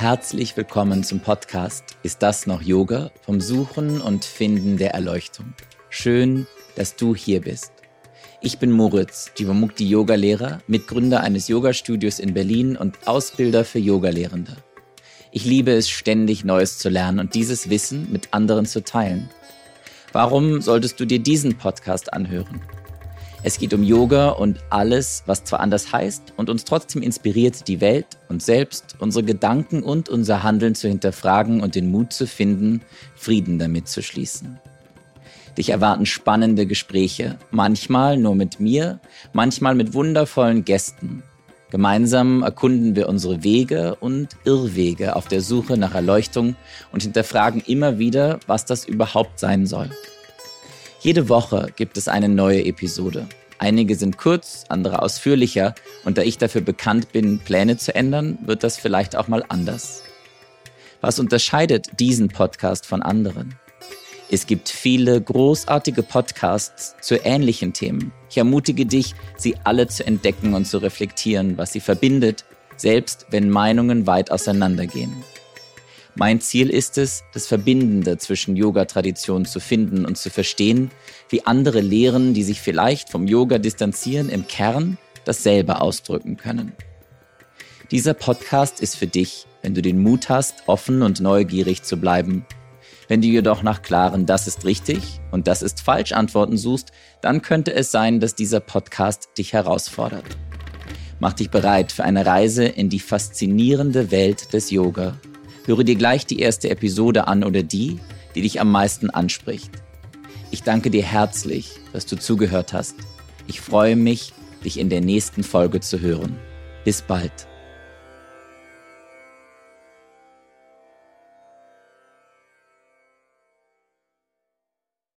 Herzlich willkommen zum Podcast Ist das noch Yoga? Vom Suchen und Finden der Erleuchtung. Schön, dass du hier bist. Ich bin Moritz, Jivamukti Yoga-Lehrer, Mitgründer eines Yoga-Studios in Berlin und Ausbilder für Yogalehrende. Ich liebe es, ständig Neues zu lernen und dieses Wissen mit anderen zu teilen. Warum solltest du dir diesen Podcast anhören? Es geht um Yoga und alles, was zwar anders heißt und uns trotzdem inspiriert, die Welt, uns selbst, unsere Gedanken und unser Handeln zu hinterfragen und den Mut zu finden, Frieden damit zu schließen. Dich erwarten spannende Gespräche, manchmal nur mit mir, manchmal mit wundervollen Gästen. Gemeinsam erkunden wir unsere Wege und Irrwege auf der Suche nach Erleuchtung und hinterfragen immer wieder, was das überhaupt sein soll. Jede Woche gibt es eine neue Episode. Einige sind kurz, andere ausführlicher und da ich dafür bekannt bin, Pläne zu ändern, wird das vielleicht auch mal anders. Was unterscheidet diesen Podcast von anderen? Es gibt viele großartige Podcasts zu ähnlichen Themen. Ich ermutige dich, sie alle zu entdecken und zu reflektieren, was sie verbindet, selbst wenn Meinungen weit auseinandergehen. Mein Ziel ist es, das Verbindende zwischen Yoga-Traditionen zu finden und zu verstehen, wie andere Lehren, die sich vielleicht vom Yoga distanzieren, im Kern dasselbe ausdrücken können. Dieser Podcast ist für dich, wenn du den Mut hast, offen und neugierig zu bleiben wenn du jedoch nach klaren Das ist richtig und Das ist falsch Antworten suchst, dann könnte es sein, dass dieser Podcast dich herausfordert. Mach dich bereit für eine Reise in die faszinierende Welt des Yoga. Höre dir gleich die erste Episode an oder die, die dich am meisten anspricht. Ich danke dir herzlich, dass du zugehört hast. Ich freue mich, dich in der nächsten Folge zu hören. Bis bald.